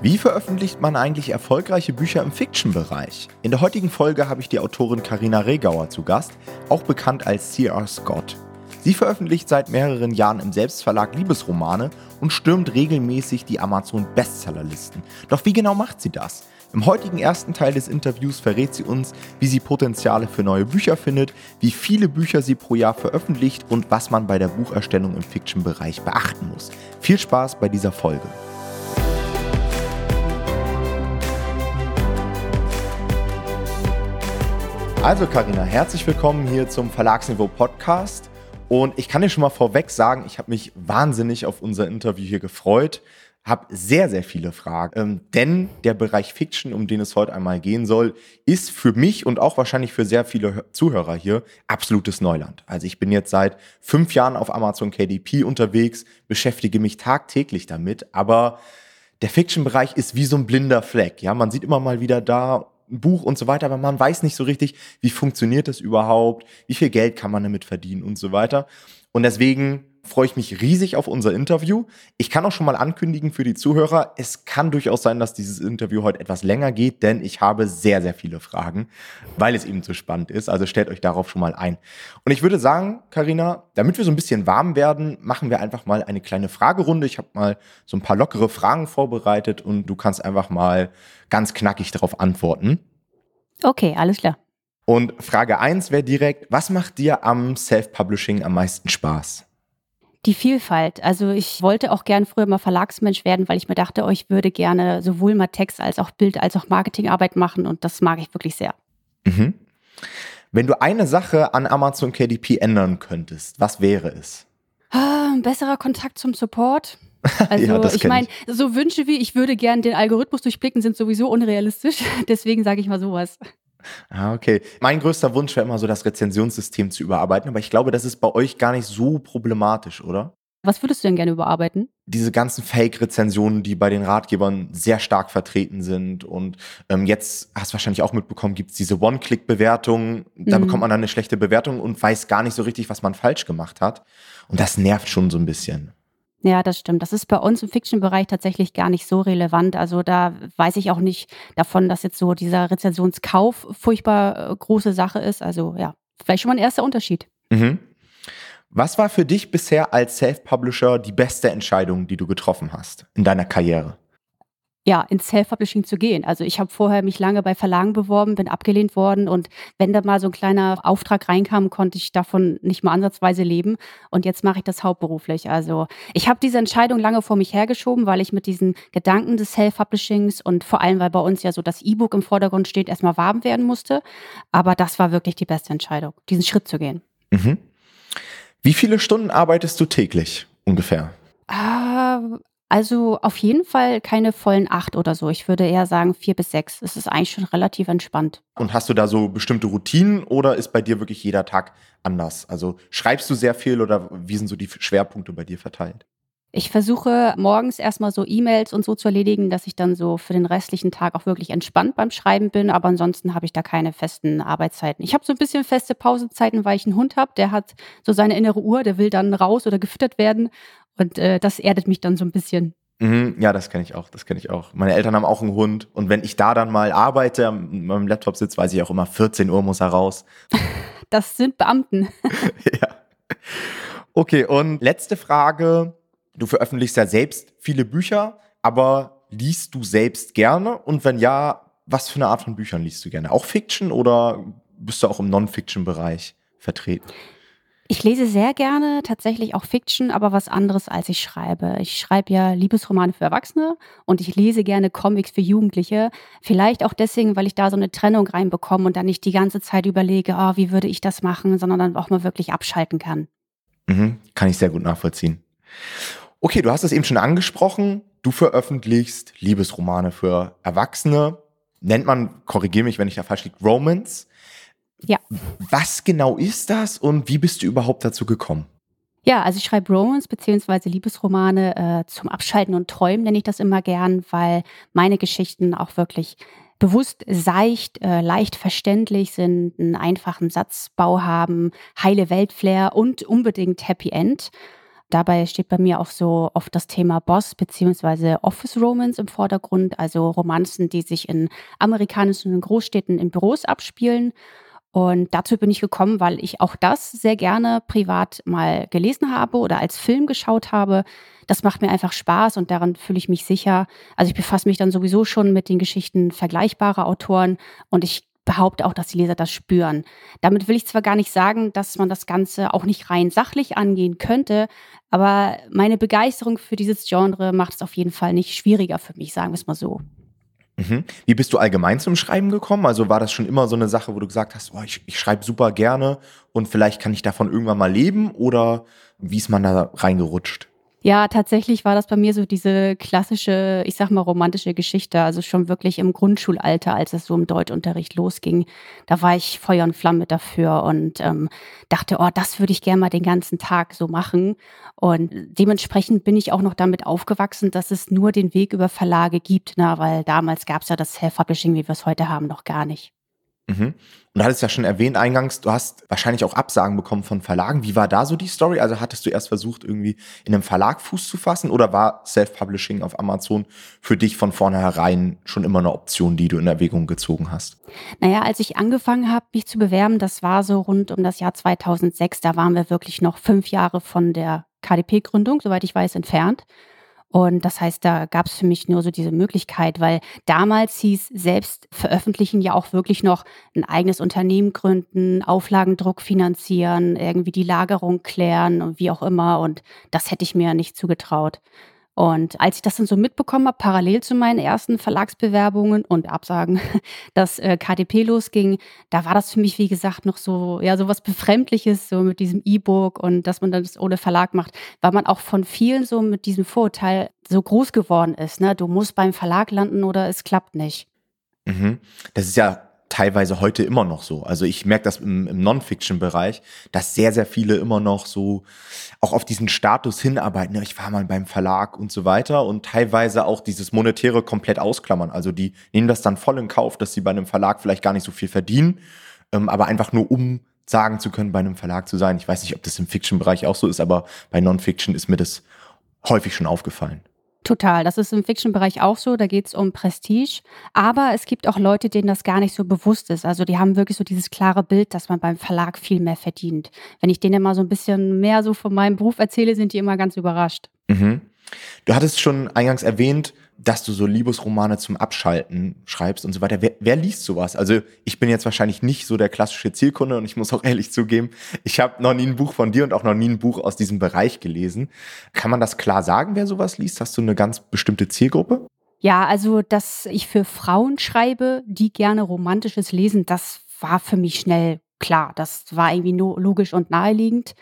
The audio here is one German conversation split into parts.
Wie veröffentlicht man eigentlich erfolgreiche Bücher im Fiction-Bereich? In der heutigen Folge habe ich die Autorin Karina Regauer zu Gast, auch bekannt als C.R. Scott. Sie veröffentlicht seit mehreren Jahren im Selbstverlag Liebesromane und stürmt regelmäßig die Amazon-Bestsellerlisten. Doch wie genau macht sie das? Im heutigen ersten Teil des Interviews verrät sie uns, wie sie Potenziale für neue Bücher findet, wie viele Bücher sie pro Jahr veröffentlicht und was man bei der Bucherstellung im Fiction-Bereich beachten muss. Viel Spaß bei dieser Folge. Also Karina, herzlich willkommen hier zum Verlagsniveau Podcast. Und ich kann dir schon mal vorweg sagen, ich habe mich wahnsinnig auf unser Interview hier gefreut, habe sehr, sehr viele Fragen, ähm, denn der Bereich Fiction, um den es heute einmal gehen soll, ist für mich und auch wahrscheinlich für sehr viele Zuhörer hier absolutes Neuland. Also ich bin jetzt seit fünf Jahren auf Amazon KDP unterwegs, beschäftige mich tagtäglich damit, aber der Fiction-Bereich ist wie so ein blinder Fleck. Ja, man sieht immer mal wieder da ein Buch und so weiter, aber man weiß nicht so richtig, wie funktioniert das überhaupt, wie viel Geld kann man damit verdienen und so weiter. Und deswegen freue ich mich riesig auf unser Interview. Ich kann auch schon mal ankündigen für die Zuhörer, es kann durchaus sein, dass dieses Interview heute etwas länger geht, denn ich habe sehr, sehr viele Fragen, weil es eben so spannend ist. Also stellt euch darauf schon mal ein. Und ich würde sagen, Karina, damit wir so ein bisschen warm werden, machen wir einfach mal eine kleine Fragerunde. Ich habe mal so ein paar lockere Fragen vorbereitet und du kannst einfach mal ganz knackig darauf antworten. Okay, alles klar. Und Frage 1 wäre direkt, was macht dir am Self-Publishing am meisten Spaß? Die Vielfalt. Also ich wollte auch gern früher mal Verlagsmensch werden, weil ich mir dachte, oh, ich würde gerne sowohl mal Text als auch Bild als auch Marketingarbeit machen und das mag ich wirklich sehr. Mhm. Wenn du eine Sache an Amazon KDP ändern könntest, was wäre es? Ah, ein besserer Kontakt zum Support. Also ja, ich meine, so Wünsche wie ich würde gern den Algorithmus durchblicken, sind sowieso unrealistisch. Deswegen sage ich mal sowas. Ah, okay. Mein größter Wunsch wäre immer so, das Rezensionssystem zu überarbeiten, aber ich glaube, das ist bei euch gar nicht so problematisch, oder? Was würdest du denn gerne überarbeiten? Diese ganzen Fake-Rezensionen, die bei den Ratgebern sehr stark vertreten sind. Und ähm, jetzt hast du wahrscheinlich auch mitbekommen, gibt es diese One-Click-Bewertung. Da mhm. bekommt man dann eine schlechte Bewertung und weiß gar nicht so richtig, was man falsch gemacht hat. Und das nervt schon so ein bisschen. Ja, das stimmt. Das ist bei uns im Fiction-Bereich tatsächlich gar nicht so relevant. Also da weiß ich auch nicht davon, dass jetzt so dieser Rezensionskauf furchtbar äh, große Sache ist. Also ja, vielleicht schon mal ein erster Unterschied. Mhm. Was war für dich bisher als Self-Publisher die beste Entscheidung, die du getroffen hast in deiner Karriere? Ja, ins Self-Publishing zu gehen. Also ich habe vorher mich lange bei Verlagen beworben, bin abgelehnt worden und wenn da mal so ein kleiner Auftrag reinkam, konnte ich davon nicht mal ansatzweise leben und jetzt mache ich das hauptberuflich. Also ich habe diese Entscheidung lange vor mich hergeschoben, weil ich mit diesen Gedanken des Self-Publishings und vor allem, weil bei uns ja so das E-Book im Vordergrund steht, erstmal warm werden musste. Aber das war wirklich die beste Entscheidung, diesen Schritt zu gehen. Mhm. Wie viele Stunden arbeitest du täglich ungefähr? Also auf jeden Fall keine vollen acht oder so. Ich würde eher sagen vier bis sechs. Es ist eigentlich schon relativ entspannt. Und hast du da so bestimmte Routinen oder ist bei dir wirklich jeder Tag anders? Also schreibst du sehr viel oder wie sind so die Schwerpunkte bei dir verteilt? Ich versuche morgens erstmal so E-Mails und so zu erledigen, dass ich dann so für den restlichen Tag auch wirklich entspannt beim Schreiben bin. Aber ansonsten habe ich da keine festen Arbeitszeiten. Ich habe so ein bisschen feste Pausenzeiten, weil ich einen Hund habe. Der hat so seine innere Uhr, der will dann raus oder gefüttert werden. Und äh, das erdet mich dann so ein bisschen. Mhm, ja, das kenne ich auch, das kenne ich auch. Meine Eltern haben auch einen Hund und wenn ich da dann mal arbeite, am meinem Laptop sitze, weiß ich auch immer, 14 Uhr muss er raus. das sind Beamten. ja. Okay, und letzte Frage. Du veröffentlichst ja selbst viele Bücher, aber liest du selbst gerne? Und wenn ja, was für eine Art von Büchern liest du gerne? Auch Fiction oder bist du auch im Non-Fiction-Bereich vertreten? Ich lese sehr gerne tatsächlich auch Fiction, aber was anderes als ich schreibe. Ich schreibe ja Liebesromane für Erwachsene und ich lese gerne Comics für Jugendliche. Vielleicht auch deswegen, weil ich da so eine Trennung reinbekomme und dann nicht die ganze Zeit überlege, oh, wie würde ich das machen, sondern dann auch mal wirklich abschalten kann. Mhm, kann ich sehr gut nachvollziehen. Okay, du hast es eben schon angesprochen. Du veröffentlichst Liebesromane für Erwachsene. Nennt man, korrigiere mich, wenn ich da falsch liege, Romance. Ja. Was genau ist das und wie bist du überhaupt dazu gekommen? Ja, also ich schreibe Romans bzw. Liebesromane äh, zum Abschalten und Träumen, nenne ich das immer gern, weil meine Geschichten auch wirklich bewusst seicht, äh, leicht verständlich sind, einen einfachen Satzbau haben, heile Weltflair und unbedingt Happy End. Dabei steht bei mir auch so oft das Thema Boss bzw. Office Romance im Vordergrund, also Romanzen, die sich in amerikanischen Großstädten in Büros abspielen. Und dazu bin ich gekommen, weil ich auch das sehr gerne privat mal gelesen habe oder als Film geschaut habe. Das macht mir einfach Spaß und daran fühle ich mich sicher. Also ich befasse mich dann sowieso schon mit den Geschichten vergleichbarer Autoren und ich behaupte auch, dass die Leser das spüren. Damit will ich zwar gar nicht sagen, dass man das Ganze auch nicht rein sachlich angehen könnte, aber meine Begeisterung für dieses Genre macht es auf jeden Fall nicht schwieriger für mich, sagen wir es mal so. Mhm. Wie bist du allgemein zum Schreiben gekommen? Also war das schon immer so eine Sache, wo du gesagt hast, oh, ich, ich schreibe super gerne und vielleicht kann ich davon irgendwann mal leben oder wie ist man da reingerutscht? Ja, tatsächlich war das bei mir so diese klassische, ich sag mal, romantische Geschichte. Also schon wirklich im Grundschulalter, als es so im Deutschunterricht losging. Da war ich Feuer und Flamme dafür und ähm, dachte, oh, das würde ich gerne mal den ganzen Tag so machen. Und dementsprechend bin ich auch noch damit aufgewachsen, dass es nur den Weg über Verlage gibt, na, weil damals gab es ja das Self-Publishing, wie wir es heute haben, noch gar nicht. Mhm. Und du hattest ja schon erwähnt eingangs, du hast wahrscheinlich auch Absagen bekommen von Verlagen. Wie war da so die Story? Also hattest du erst versucht, irgendwie in einem Verlag Fuß zu fassen oder war Self-Publishing auf Amazon für dich von vornherein schon immer eine Option, die du in Erwägung gezogen hast? Naja, als ich angefangen habe, mich zu bewerben, das war so rund um das Jahr 2006. Da waren wir wirklich noch fünf Jahre von der KDP-Gründung, soweit ich weiß, entfernt. Und das heißt, da gab es für mich nur so diese Möglichkeit, weil damals hieß selbst veröffentlichen ja auch wirklich noch ein eigenes Unternehmen gründen, Auflagendruck finanzieren, irgendwie die Lagerung klären und wie auch immer. Und das hätte ich mir nicht zugetraut. Und als ich das dann so mitbekommen habe, parallel zu meinen ersten Verlagsbewerbungen und Absagen, dass äh, KDP losging, da war das für mich, wie gesagt, noch so, ja, so was Befremdliches, so mit diesem E-Book und dass man das ohne Verlag macht, weil man auch von vielen so mit diesem Vorurteil so groß geworden ist. Ne? Du musst beim Verlag landen oder es klappt nicht. Mhm. Das ist ja teilweise heute immer noch so. Also ich merke das im, im Non-Fiction-Bereich, dass sehr, sehr viele immer noch so auch auf diesen Status hinarbeiten. Ich war mal beim Verlag und so weiter und teilweise auch dieses Monetäre komplett ausklammern. Also die nehmen das dann voll in Kauf, dass sie bei einem Verlag vielleicht gar nicht so viel verdienen, ähm, aber einfach nur um sagen zu können, bei einem Verlag zu sein. Ich weiß nicht, ob das im Fiction-Bereich auch so ist, aber bei Non-Fiction ist mir das häufig schon aufgefallen. Total. Das ist im Fiction-Bereich auch so. Da geht es um Prestige. Aber es gibt auch Leute, denen das gar nicht so bewusst ist. Also die haben wirklich so dieses klare Bild, dass man beim Verlag viel mehr verdient. Wenn ich denen mal so ein bisschen mehr so von meinem Beruf erzähle, sind die immer ganz überrascht. Mhm. Du hattest schon eingangs erwähnt, dass du so Liebesromane zum Abschalten schreibst und so weiter. Wer, wer, liest sowas? Also ich bin jetzt wahrscheinlich nicht so der klassische Zielkunde und ich muss auch ehrlich zugeben, ich habe noch nie ein Buch von dir und auch noch nie ein Buch aus diesem Bereich gelesen. Kann man das klar sagen, wer sowas liest? Hast du eine ganz bestimmte Zielgruppe? Ja, also dass ich für Frauen schreibe, die gerne romantisches lesen, das war für mich schnell klar. Das war irgendwie nur logisch und naheliegend.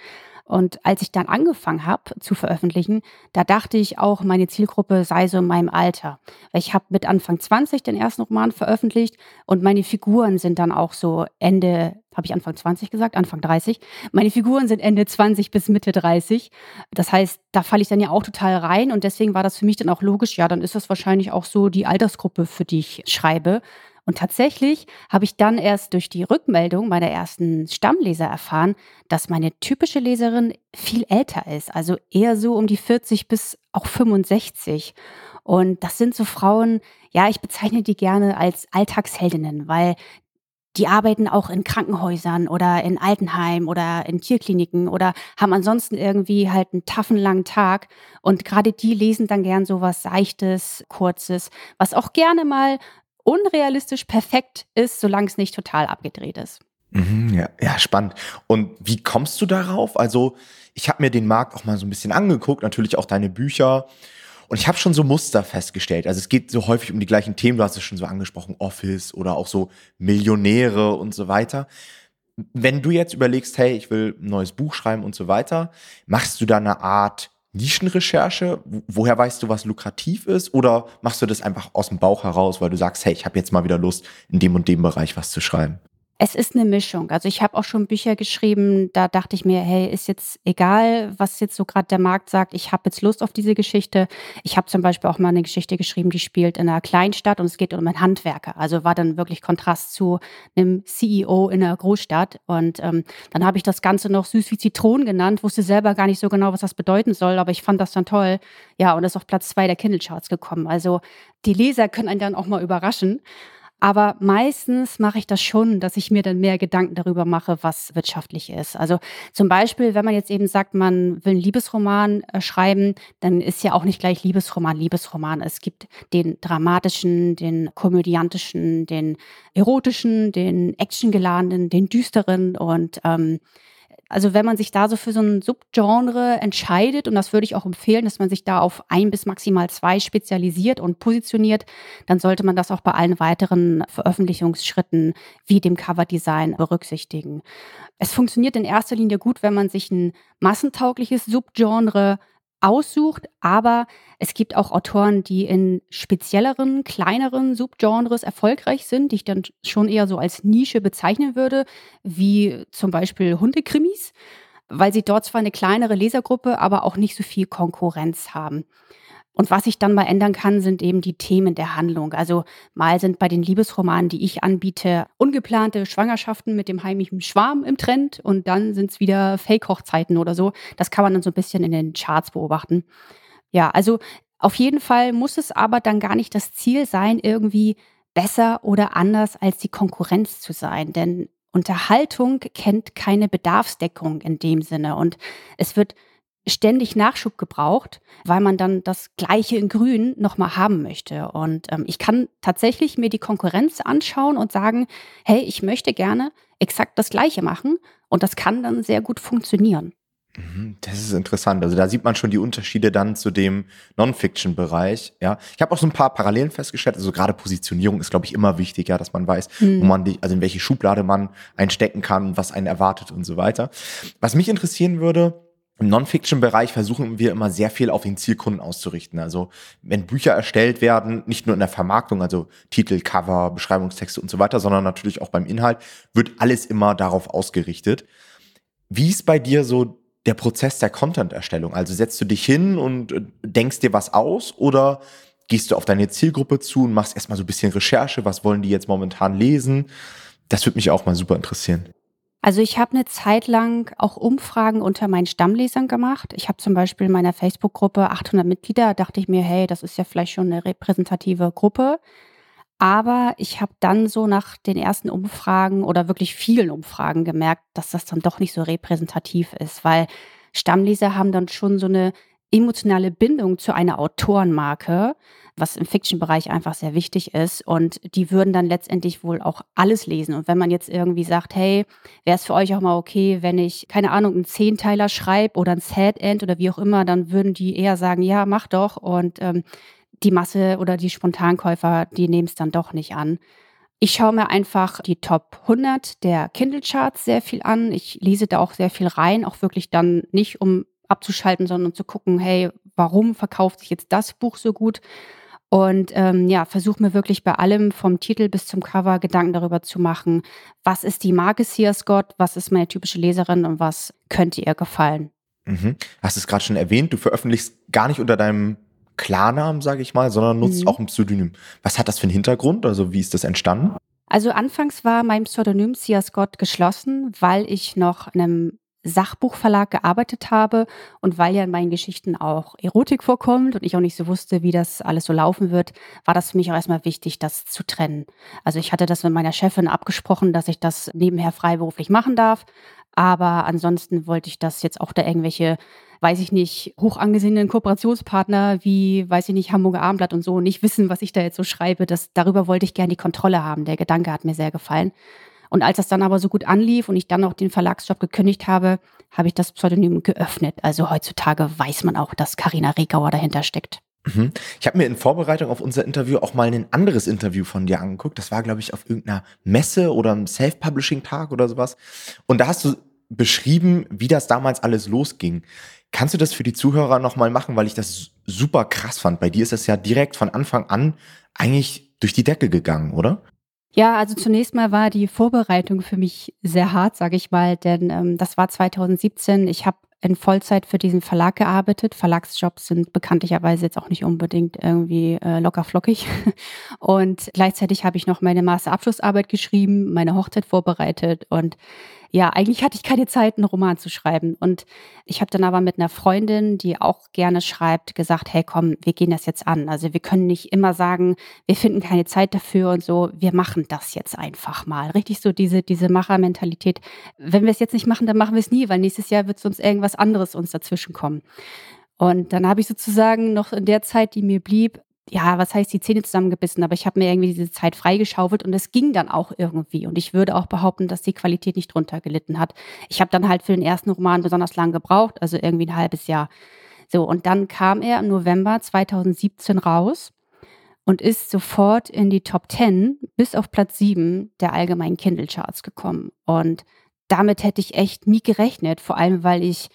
Und als ich dann angefangen habe zu veröffentlichen, da dachte ich auch, meine Zielgruppe sei so in meinem Alter. Ich habe mit Anfang 20 den ersten Roman veröffentlicht und meine Figuren sind dann auch so Ende, habe ich Anfang 20 gesagt, Anfang 30. Meine Figuren sind Ende 20 bis Mitte 30. Das heißt, da falle ich dann ja auch total rein und deswegen war das für mich dann auch logisch, ja, dann ist das wahrscheinlich auch so die Altersgruppe, für die ich schreibe. Und tatsächlich habe ich dann erst durch die Rückmeldung meiner ersten Stammleser erfahren, dass meine typische Leserin viel älter ist, also eher so um die 40 bis auch 65. Und das sind so Frauen, ja, ich bezeichne die gerne als Alltagsheldinnen, weil die arbeiten auch in Krankenhäusern oder in Altenheim oder in Tierkliniken oder haben ansonsten irgendwie halt einen taffen langen Tag. Und gerade die lesen dann gern so was Seichtes, Kurzes, was auch gerne mal unrealistisch perfekt ist, solange es nicht total abgedreht ist. Mhm, ja, ja, spannend. Und wie kommst du darauf? Also, ich habe mir den Markt auch mal so ein bisschen angeguckt, natürlich auch deine Bücher. Und ich habe schon so Muster festgestellt. Also es geht so häufig um die gleichen Themen. Du hast es schon so angesprochen, Office oder auch so Millionäre und so weiter. Wenn du jetzt überlegst, hey, ich will ein neues Buch schreiben und so weiter, machst du da eine Art Nischenrecherche? Woher weißt du, was lukrativ ist? Oder machst du das einfach aus dem Bauch heraus, weil du sagst, hey, ich habe jetzt mal wieder Lust, in dem und dem Bereich was zu schreiben? Es ist eine Mischung. Also, ich habe auch schon Bücher geschrieben, da dachte ich mir: „Hey, ist jetzt egal, was jetzt so gerade der Markt sagt. Ich habe jetzt Lust auf diese Geschichte.“ Ich habe zum Beispiel auch mal eine Geschichte geschrieben, die spielt in einer Kleinstadt und es geht um einen Handwerker. Also, war dann wirklich Kontrast zu einem CEO in einer Großstadt. Und, ähm, dann habe ich das Ganze noch „Süß wie Zitronen“ genannt, wusste selber gar nicht so genau, was das bedeuten soll, aber ich fand das dann toll. Ja, und ist auf Platz zwei der Kindle-Charts gekommen. Also, die Leser können einen dann auch mal überraschen. Aber meistens mache ich das schon, dass ich mir dann mehr Gedanken darüber mache, was wirtschaftlich ist. Also zum Beispiel, wenn man jetzt eben sagt, man will einen Liebesroman äh, schreiben, dann ist ja auch nicht gleich Liebesroman, Liebesroman. Es gibt den dramatischen, den komödiantischen, den erotischen, den actiongeladenen, den düsteren und ähm, also wenn man sich da so für so ein Subgenre entscheidet, und das würde ich auch empfehlen, dass man sich da auf ein bis maximal zwei spezialisiert und positioniert, dann sollte man das auch bei allen weiteren Veröffentlichungsschritten wie dem Coverdesign berücksichtigen. Es funktioniert in erster Linie gut, wenn man sich ein massentaugliches Subgenre aussucht, aber es gibt auch Autoren, die in spezielleren, kleineren Subgenres erfolgreich sind, die ich dann schon eher so als Nische bezeichnen würde, wie zum Beispiel Hundekrimis, weil sie dort zwar eine kleinere Lesergruppe, aber auch nicht so viel Konkurrenz haben. Und was sich dann mal ändern kann, sind eben die Themen der Handlung. Also mal sind bei den Liebesromanen, die ich anbiete, ungeplante Schwangerschaften mit dem heimlichen Schwarm im Trend und dann sind es wieder Fake-Hochzeiten oder so. Das kann man dann so ein bisschen in den Charts beobachten. Ja, also auf jeden Fall muss es aber dann gar nicht das Ziel sein, irgendwie besser oder anders als die Konkurrenz zu sein. Denn Unterhaltung kennt keine Bedarfsdeckung in dem Sinne. Und es wird ständig Nachschub gebraucht, weil man dann das Gleiche in Grün nochmal haben möchte. Und ähm, ich kann tatsächlich mir die Konkurrenz anschauen und sagen, hey, ich möchte gerne exakt das Gleiche machen. Und das kann dann sehr gut funktionieren. Mhm, das ist interessant. Also da sieht man schon die Unterschiede dann zu dem Non-Fiction-Bereich. Ja, ich habe auch so ein paar Parallelen festgestellt. Also gerade Positionierung ist, glaube ich, immer wichtig, ja, dass man weiß, mhm. wo man die, also in welche Schublade man einstecken kann, was einen erwartet und so weiter. Was mich interessieren würde, im Non-Fiction-Bereich versuchen wir immer sehr viel auf den Zielkunden auszurichten. Also wenn Bücher erstellt werden, nicht nur in der Vermarktung, also Titel, Cover, Beschreibungstexte und so weiter, sondern natürlich auch beim Inhalt, wird alles immer darauf ausgerichtet. Wie ist bei dir so der Prozess der Content-Erstellung? Also setzt du dich hin und äh, denkst dir was aus oder gehst du auf deine Zielgruppe zu und machst erstmal so ein bisschen Recherche, was wollen die jetzt momentan lesen? Das würde mich auch mal super interessieren. Also ich habe eine Zeit lang auch Umfragen unter meinen Stammlesern gemacht. Ich habe zum Beispiel in meiner Facebook-Gruppe 800 Mitglieder. Da dachte ich mir, hey, das ist ja vielleicht schon eine repräsentative Gruppe. Aber ich habe dann so nach den ersten Umfragen oder wirklich vielen Umfragen gemerkt, dass das dann doch nicht so repräsentativ ist, weil Stammleser haben dann schon so eine emotionale Bindung zu einer Autorenmarke, was im Fiction-Bereich einfach sehr wichtig ist. Und die würden dann letztendlich wohl auch alles lesen. Und wenn man jetzt irgendwie sagt, hey, wäre es für euch auch mal okay, wenn ich, keine Ahnung, einen Zehnteiler schreibe oder ein Sad-End oder wie auch immer, dann würden die eher sagen, ja, mach doch. Und ähm, die Masse oder die Spontankäufer, die nehmen es dann doch nicht an. Ich schaue mir einfach die Top 100 der Kindle-Charts sehr viel an. Ich lese da auch sehr viel rein, auch wirklich dann nicht, um abzuschalten, sondern zu gucken, hey, warum verkauft sich jetzt das Buch so gut? Und ähm, ja, versuche mir wirklich bei allem vom Titel bis zum Cover Gedanken darüber zu machen, was ist die Marke Sia Scott, was ist meine typische Leserin und was könnte ihr gefallen. Mhm. Hast es gerade schon erwähnt, du veröffentlichst gar nicht unter deinem Klarnamen, sage ich mal, sondern nutzt mhm. auch ein Pseudonym. Was hat das für einen Hintergrund? Also wie ist das entstanden? Also anfangs war mein Pseudonym Sia Scott geschlossen, weil ich noch einem Sachbuchverlag gearbeitet habe und weil ja in meinen Geschichten auch Erotik vorkommt und ich auch nicht so wusste, wie das alles so laufen wird, war das für mich auch erstmal wichtig, das zu trennen. Also ich hatte das mit meiner Chefin abgesprochen, dass ich das nebenher freiberuflich machen darf, aber ansonsten wollte ich das jetzt auch da irgendwelche weiß ich nicht, hoch angesehenen Kooperationspartner wie, weiß ich nicht, Hamburger Abendblatt und so nicht wissen, was ich da jetzt so schreibe. Das, darüber wollte ich gerne die Kontrolle haben. Der Gedanke hat mir sehr gefallen. Und als das dann aber so gut anlief und ich dann auch den Verlagsjob gekündigt habe, habe ich das Pseudonym geöffnet. Also heutzutage weiß man auch, dass Karina Regauer dahinter steckt. Mhm. Ich habe mir in Vorbereitung auf unser Interview auch mal ein anderes Interview von dir angeguckt. Das war, glaube ich, auf irgendeiner Messe oder einem Self-Publishing-Tag oder sowas. Und da hast du beschrieben, wie das damals alles losging. Kannst du das für die Zuhörer nochmal machen, weil ich das super krass fand? Bei dir ist das ja direkt von Anfang an eigentlich durch die Decke gegangen, oder? Ja, also zunächst mal war die Vorbereitung für mich sehr hart, sage ich mal, denn ähm, das war 2017. Ich habe in Vollzeit für diesen Verlag gearbeitet. Verlagsjobs sind bekanntlicherweise jetzt auch nicht unbedingt irgendwie äh, locker flockig. Und gleichzeitig habe ich noch meine Masterabschlussarbeit geschrieben, meine Hochzeit vorbereitet und ja, eigentlich hatte ich keine Zeit, einen Roman zu schreiben. Und ich habe dann aber mit einer Freundin, die auch gerne schreibt, gesagt, hey komm, wir gehen das jetzt an. Also wir können nicht immer sagen, wir finden keine Zeit dafür und so, wir machen das jetzt einfach mal. Richtig so diese, diese Machermentalität. Wenn wir es jetzt nicht machen, dann machen wir es nie, weil nächstes Jahr wird uns irgendwas anderes uns dazwischen kommen. Und dann habe ich sozusagen noch in der Zeit, die mir blieb, ja, was heißt die Zähne zusammengebissen, aber ich habe mir irgendwie diese Zeit freigeschaufelt und es ging dann auch irgendwie. Und ich würde auch behaupten, dass die Qualität nicht drunter gelitten hat. Ich habe dann halt für den ersten Roman besonders lang gebraucht, also irgendwie ein halbes Jahr. So, und dann kam er im November 2017 raus und ist sofort in die Top 10 bis auf Platz 7 der allgemeinen Kindle-Charts gekommen. Und damit hätte ich echt nie gerechnet, vor allem weil ich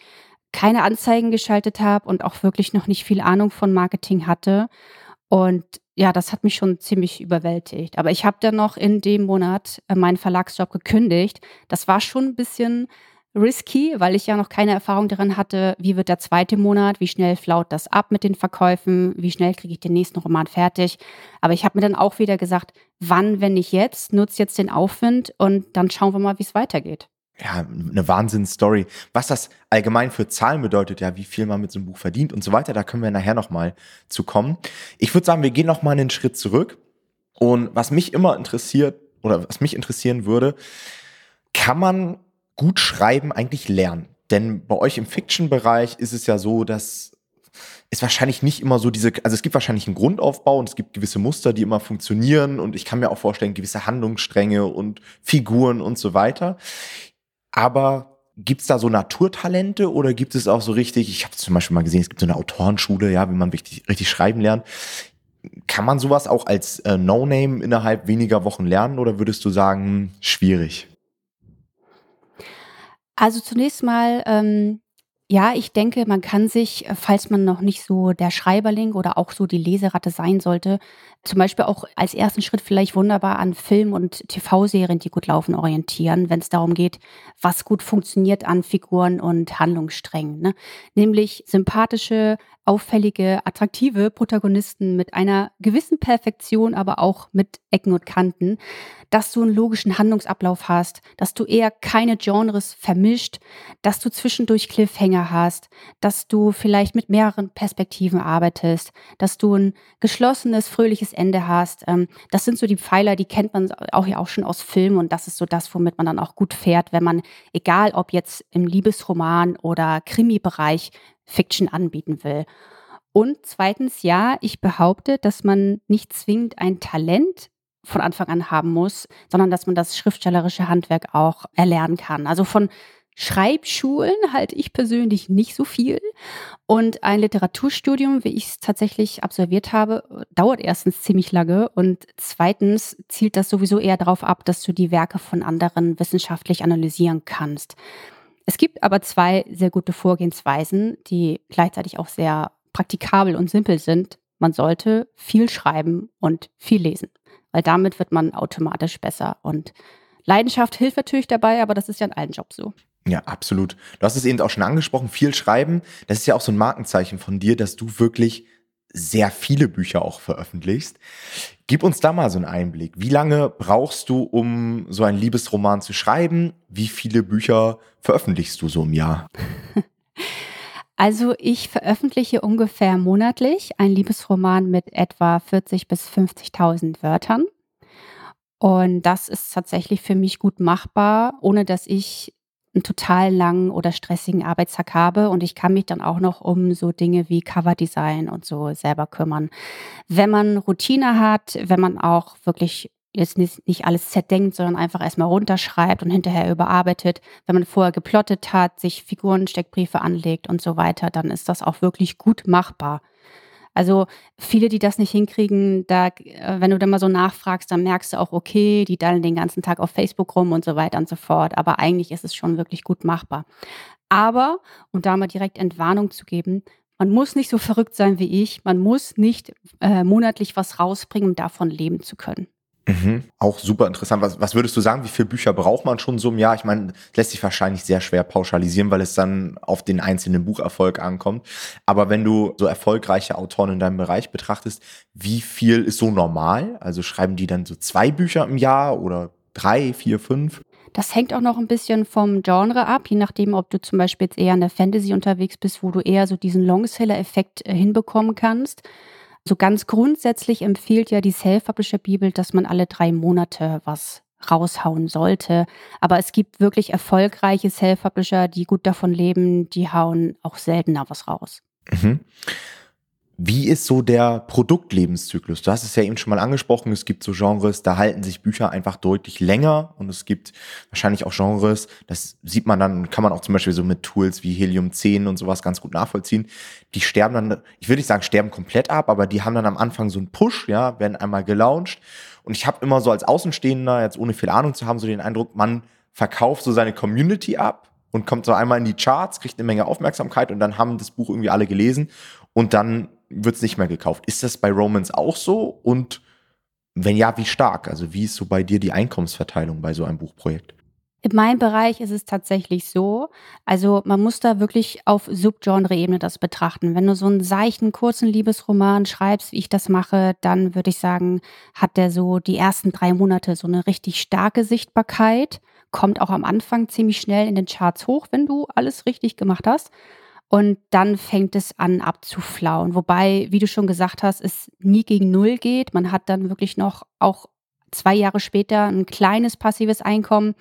keine Anzeigen geschaltet habe und auch wirklich noch nicht viel Ahnung von Marketing hatte. Und ja, das hat mich schon ziemlich überwältigt. Aber ich habe dann noch in dem Monat äh, meinen Verlagsjob gekündigt. Das war schon ein bisschen risky, weil ich ja noch keine Erfahrung darin hatte, wie wird der zweite Monat, wie schnell flaut das ab mit den Verkäufen, wie schnell kriege ich den nächsten Roman fertig. Aber ich habe mir dann auch wieder gesagt, wann, wenn nicht jetzt, nutze jetzt den Aufwind und dann schauen wir mal, wie es weitergeht ja, eine Wahnsinnsstory. Was das allgemein für Zahlen bedeutet, ja, wie viel man mit so einem Buch verdient und so weiter, da können wir nachher nochmal zu kommen. Ich würde sagen, wir gehen nochmal einen Schritt zurück. Und was mich immer interessiert oder was mich interessieren würde, kann man gut schreiben eigentlich lernen? Denn bei euch im Fiction-Bereich ist es ja so, dass es wahrscheinlich nicht immer so diese, also es gibt wahrscheinlich einen Grundaufbau und es gibt gewisse Muster, die immer funktionieren und ich kann mir auch vorstellen, gewisse Handlungsstränge und Figuren und so weiter. Aber gibt es da so Naturtalente oder gibt es auch so richtig, ich habe zum Beispiel mal gesehen, es gibt so eine Autorenschule, ja, wie man richtig, richtig schreiben lernt. Kann man sowas auch als äh, No-Name innerhalb weniger Wochen lernen oder würdest du sagen, schwierig? Also zunächst mal ähm, ja, ich denke, man kann sich, äh, falls man noch nicht so der Schreiberling oder auch so die Leseratte sein sollte, zum Beispiel auch als ersten Schritt vielleicht wunderbar an Film- und TV-Serien, die gut laufen, orientieren, wenn es darum geht, was gut funktioniert an Figuren und Handlungssträngen. Ne? Nämlich sympathische, auffällige, attraktive Protagonisten mit einer gewissen Perfektion, aber auch mit Ecken und Kanten, dass du einen logischen Handlungsablauf hast, dass du eher keine Genres vermischt, dass du zwischendurch Cliffhanger hast, dass du vielleicht mit mehreren Perspektiven arbeitest, dass du ein geschlossenes, fröhliches Ende hast. Ähm, das sind so die Pfeiler, die kennt man auch ja auch schon aus Filmen und das ist so das, womit man dann auch gut fährt, wenn man, egal ob jetzt im Liebesroman oder Krimi-Bereich, Fiction anbieten will. Und zweitens, ja, ich behaupte, dass man nicht zwingend ein Talent von Anfang an haben muss, sondern dass man das schriftstellerische Handwerk auch erlernen kann. Also von Schreibschulen halte ich persönlich nicht so viel. Und ein Literaturstudium, wie ich es tatsächlich absolviert habe, dauert erstens ziemlich lange und zweitens zielt das sowieso eher darauf ab, dass du die Werke von anderen wissenschaftlich analysieren kannst. Es gibt aber zwei sehr gute Vorgehensweisen, die gleichzeitig auch sehr praktikabel und simpel sind. Man sollte viel schreiben und viel lesen, weil damit wird man automatisch besser. Und Leidenschaft hilft natürlich dabei, aber das ist ja in allen Jobs so. Ja, absolut. Du hast es eben auch schon angesprochen, viel schreiben. Das ist ja auch so ein Markenzeichen von dir, dass du wirklich sehr viele Bücher auch veröffentlichst. Gib uns da mal so einen Einblick. Wie lange brauchst du, um so einen Liebesroman zu schreiben? Wie viele Bücher veröffentlichst du so im Jahr? Also ich veröffentliche ungefähr monatlich einen Liebesroman mit etwa 40 bis 50.000 Wörtern. Und das ist tatsächlich für mich gut machbar, ohne dass ich einen total langen oder stressigen Arbeitstag habe und ich kann mich dann auch noch um so Dinge wie Coverdesign und so selber kümmern. Wenn man Routine hat, wenn man auch wirklich jetzt nicht, nicht alles zerdenkt, sondern einfach erstmal runterschreibt und hinterher überarbeitet, wenn man vorher geplottet hat, sich Figuren, Steckbriefe anlegt und so weiter, dann ist das auch wirklich gut machbar. Also viele, die das nicht hinkriegen, da, äh, wenn du dann mal so nachfragst, dann merkst du auch, okay, die dallen den ganzen Tag auf Facebook rum und so weiter und so fort. Aber eigentlich ist es schon wirklich gut machbar. Aber, um da mal direkt Entwarnung zu geben, man muss nicht so verrückt sein wie ich. Man muss nicht äh, monatlich was rausbringen, um davon leben zu können. Mhm. Auch super interessant. Was, was würdest du sagen, wie viele Bücher braucht man schon so im Jahr? Ich meine, lässt sich wahrscheinlich sehr schwer pauschalisieren, weil es dann auf den einzelnen Bucherfolg ankommt. Aber wenn du so erfolgreiche Autoren in deinem Bereich betrachtest, wie viel ist so normal? Also schreiben die dann so zwei Bücher im Jahr oder drei, vier, fünf? Das hängt auch noch ein bisschen vom Genre ab, je nachdem, ob du zum Beispiel jetzt eher in der Fantasy unterwegs bist, wo du eher so diesen Longseller-Effekt äh, hinbekommen kannst. So ganz grundsätzlich empfiehlt ja die Self-Publisher-Bibel, dass man alle drei Monate was raushauen sollte. Aber es gibt wirklich erfolgreiche Self-Publisher, die gut davon leben, die hauen auch seltener was raus. Mhm. Wie ist so der Produktlebenszyklus? Du hast es ja eben schon mal angesprochen, es gibt so Genres, da halten sich Bücher einfach deutlich länger und es gibt wahrscheinlich auch Genres, das sieht man dann, kann man auch zum Beispiel so mit Tools wie Helium 10 und sowas ganz gut nachvollziehen. Die sterben dann, ich würde nicht sagen sterben komplett ab, aber die haben dann am Anfang so einen Push, ja, werden einmal gelauncht und ich habe immer so als Außenstehender, jetzt ohne viel Ahnung zu haben, so den Eindruck, man verkauft so seine Community ab und kommt so einmal in die Charts, kriegt eine Menge Aufmerksamkeit und dann haben das Buch irgendwie alle gelesen und dann wird es nicht mehr gekauft. Ist das bei Romans auch so? Und wenn ja, wie stark? Also wie ist so bei dir die Einkommensverteilung bei so einem Buchprojekt? In meinem Bereich ist es tatsächlich so. Also man muss da wirklich auf Subgenre-Ebene das betrachten. Wenn du so einen seichten, kurzen Liebesroman schreibst, wie ich das mache, dann würde ich sagen, hat der so die ersten drei Monate so eine richtig starke Sichtbarkeit, kommt auch am Anfang ziemlich schnell in den Charts hoch, wenn du alles richtig gemacht hast. Und dann fängt es an abzuflauen. Wobei, wie du schon gesagt hast, es nie gegen Null geht. Man hat dann wirklich noch auch zwei Jahre später ein kleines passives Einkommen.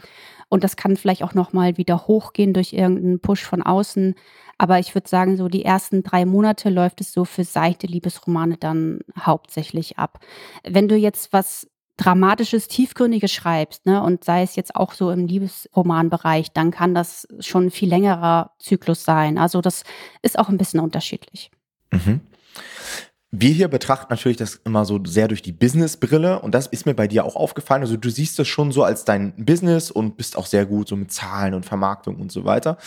Und das kann vielleicht auch nochmal wieder hochgehen durch irgendeinen Push von außen. Aber ich würde sagen, so die ersten drei Monate läuft es so für seichte Liebesromane dann hauptsächlich ab. Wenn du jetzt was Dramatisches, Tiefgründiges schreibst, ne, und sei es jetzt auch so im Liebesromanbereich, dann kann das schon ein viel längerer Zyklus sein. Also das ist auch ein bisschen unterschiedlich. Mhm. Wir hier betrachten natürlich das immer so sehr durch die Business-Brille und das ist mir bei dir auch aufgefallen. Also du siehst das schon so als dein Business und bist auch sehr gut so mit Zahlen und Vermarktung und so weiter.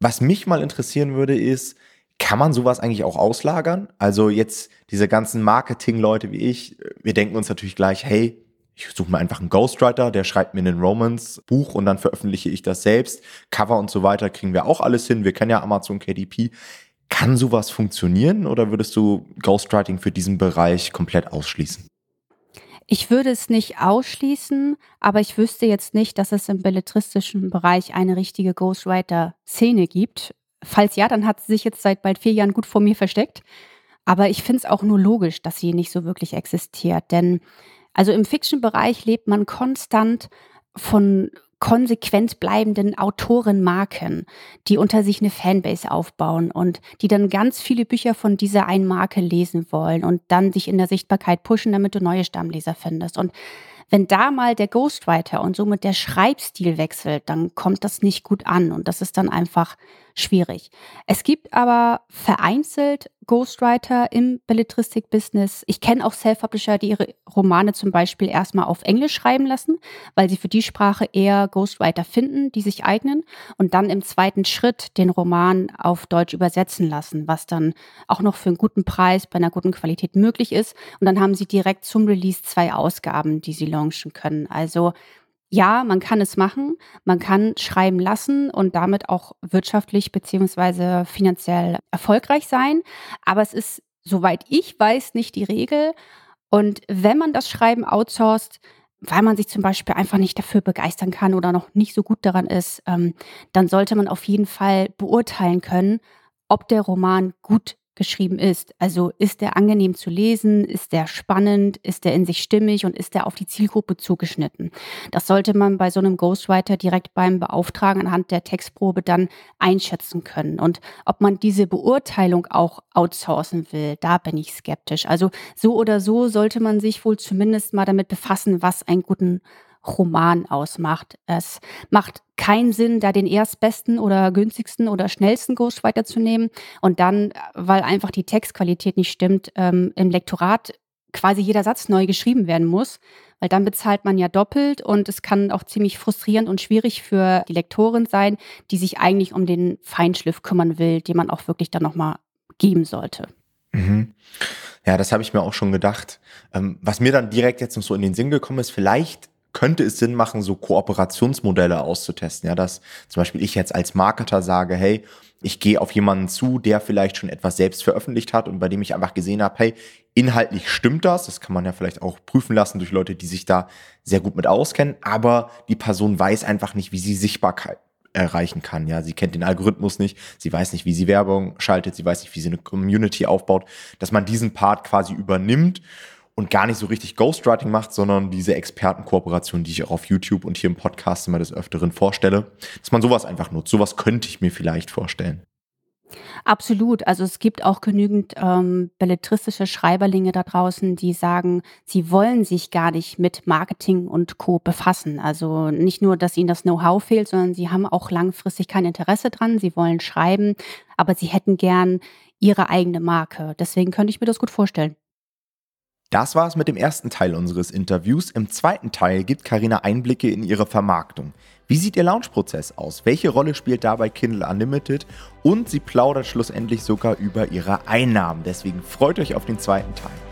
Was mich mal interessieren würde, ist, kann man sowas eigentlich auch auslagern? Also jetzt diese ganzen Marketing-Leute wie ich, wir denken uns natürlich gleich, hey, ich suche mir einfach einen Ghostwriter, der schreibt mir einen Romance-Buch und dann veröffentliche ich das selbst. Cover und so weiter kriegen wir auch alles hin. Wir kennen ja Amazon KDP. Kann sowas funktionieren oder würdest du Ghostwriting für diesen Bereich komplett ausschließen? Ich würde es nicht ausschließen, aber ich wüsste jetzt nicht, dass es im belletristischen Bereich eine richtige Ghostwriter-Szene gibt. Falls ja, dann hat sie sich jetzt seit bald vier Jahren gut vor mir versteckt. Aber ich finde es auch nur logisch, dass sie nicht so wirklich existiert. Denn also im Fiction-Bereich lebt man konstant von konsequent bleibenden Autorenmarken, die unter sich eine Fanbase aufbauen und die dann ganz viele Bücher von dieser einen Marke lesen wollen und dann sich in der Sichtbarkeit pushen, damit du neue Stammleser findest. Und wenn da mal der Ghostwriter und somit der Schreibstil wechselt, dann kommt das nicht gut an und das ist dann einfach schwierig. Es gibt aber vereinzelt Ghostwriter im Belletristik-Business. Ich kenne auch Self-Publisher, die ihre Romane zum Beispiel erstmal auf Englisch schreiben lassen, weil sie für die Sprache eher Ghostwriter finden, die sich eignen und dann im zweiten Schritt den Roman auf Deutsch übersetzen lassen, was dann auch noch für einen guten Preis bei einer guten Qualität möglich ist. Und dann haben sie direkt zum Release zwei Ausgaben, die sie launchen können. Also ja, man kann es machen, man kann schreiben lassen und damit auch wirtschaftlich beziehungsweise finanziell erfolgreich sein. Aber es ist, soweit ich weiß, nicht die Regel. Und wenn man das Schreiben outsourced, weil man sich zum Beispiel einfach nicht dafür begeistern kann oder noch nicht so gut daran ist, ähm, dann sollte man auf jeden Fall beurteilen können, ob der Roman gut geschrieben ist. Also ist der angenehm zu lesen, ist der spannend, ist der in sich stimmig und ist der auf die Zielgruppe zugeschnitten. Das sollte man bei so einem Ghostwriter direkt beim Beauftragen anhand der Textprobe dann einschätzen können. Und ob man diese Beurteilung auch outsourcen will, da bin ich skeptisch. Also so oder so sollte man sich wohl zumindest mal damit befassen, was einen guten Roman ausmacht. Es macht keinen Sinn, da den erstbesten oder günstigsten oder schnellsten Ghostwriter zu nehmen und dann, weil einfach die Textqualität nicht stimmt, ähm, im Lektorat quasi jeder Satz neu geschrieben werden muss, weil dann bezahlt man ja doppelt und es kann auch ziemlich frustrierend und schwierig für die Lektorin sein, die sich eigentlich um den Feinschliff kümmern will, den man auch wirklich dann nochmal geben sollte. Mhm. Ja, das habe ich mir auch schon gedacht. Ähm, was mir dann direkt jetzt noch so in den Sinn gekommen ist, vielleicht könnte es Sinn machen, so Kooperationsmodelle auszutesten. Ja, dass zum Beispiel ich jetzt als Marketer sage, hey, ich gehe auf jemanden zu, der vielleicht schon etwas selbst veröffentlicht hat und bei dem ich einfach gesehen habe, hey, inhaltlich stimmt das. Das kann man ja vielleicht auch prüfen lassen durch Leute, die sich da sehr gut mit auskennen. Aber die Person weiß einfach nicht, wie sie Sichtbarkeit erreichen kann. Ja, sie kennt den Algorithmus nicht, sie weiß nicht, wie sie Werbung schaltet, sie weiß nicht, wie sie eine Community aufbaut, dass man diesen Part quasi übernimmt und gar nicht so richtig Ghostwriting macht, sondern diese Expertenkooperation, die ich auch auf YouTube und hier im Podcast immer des Öfteren vorstelle, dass man sowas einfach nutzt. Sowas könnte ich mir vielleicht vorstellen. Absolut. Also es gibt auch genügend ähm, belletristische Schreiberlinge da draußen, die sagen, sie wollen sich gar nicht mit Marketing und Co. befassen. Also nicht nur, dass ihnen das Know-how fehlt, sondern sie haben auch langfristig kein Interesse dran. Sie wollen schreiben, aber sie hätten gern ihre eigene Marke. Deswegen könnte ich mir das gut vorstellen. Das war es mit dem ersten Teil unseres Interviews. Im zweiten Teil gibt Karina Einblicke in ihre Vermarktung. Wie sieht ihr Launchprozess aus? Welche Rolle spielt dabei Kindle Unlimited? Und sie plaudert schlussendlich sogar über ihre Einnahmen. Deswegen freut euch auf den zweiten Teil.